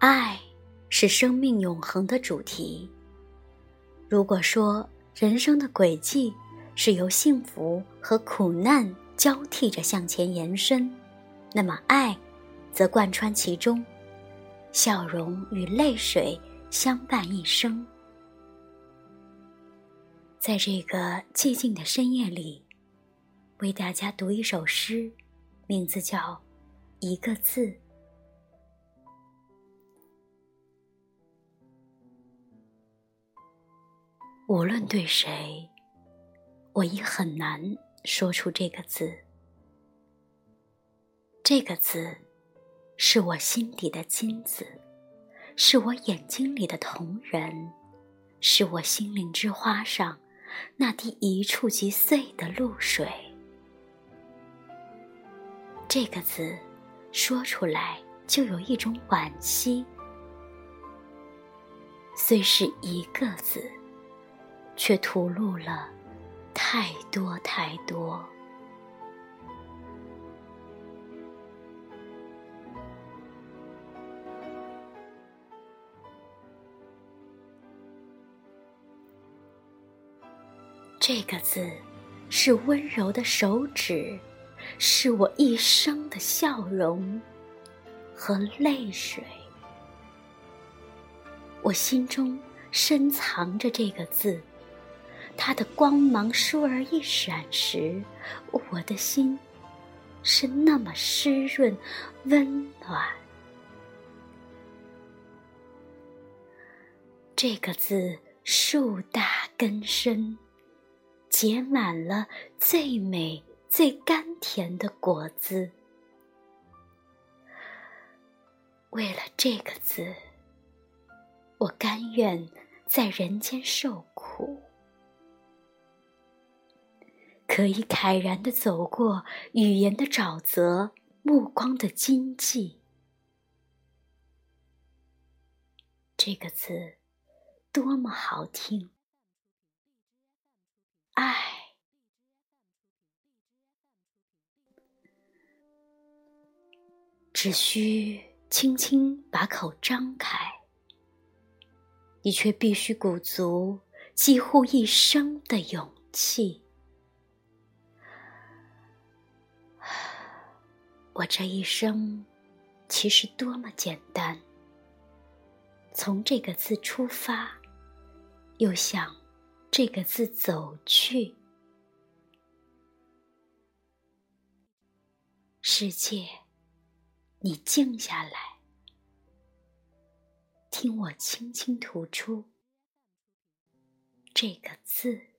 爱是生命永恒的主题。如果说人生的轨迹是由幸福和苦难交替着向前延伸，那么爱则贯穿其中，笑容与泪水相伴一生。在这个寂静的深夜里，为大家读一首诗，名字叫《一个字》。无论对谁，我已很难说出这个字。这个字，是我心底的金子，是我眼睛里的瞳仁，是我心灵之花上。那滴一触即碎的露水，这个字说出来就有一种惋惜。虽是一个字，却吐露了太多太多。这个字，是温柔的手指，是我一生的笑容和泪水。我心中深藏着这个字，它的光芒倏而一闪时，我的心是那么湿润温暖。这个字树大根深。结满了最美、最甘甜的果子。为了这个字，我甘愿在人间受苦，可以慨然的走过语言的沼泽、目光的荆棘。这个字多么好听！爱，只需轻轻把口张开，你却必须鼓足几乎一生的勇气。我这一生其实多么简单，从这个字出发，又向。这个字走去，世界，你静下来，听我轻轻吐出这个字。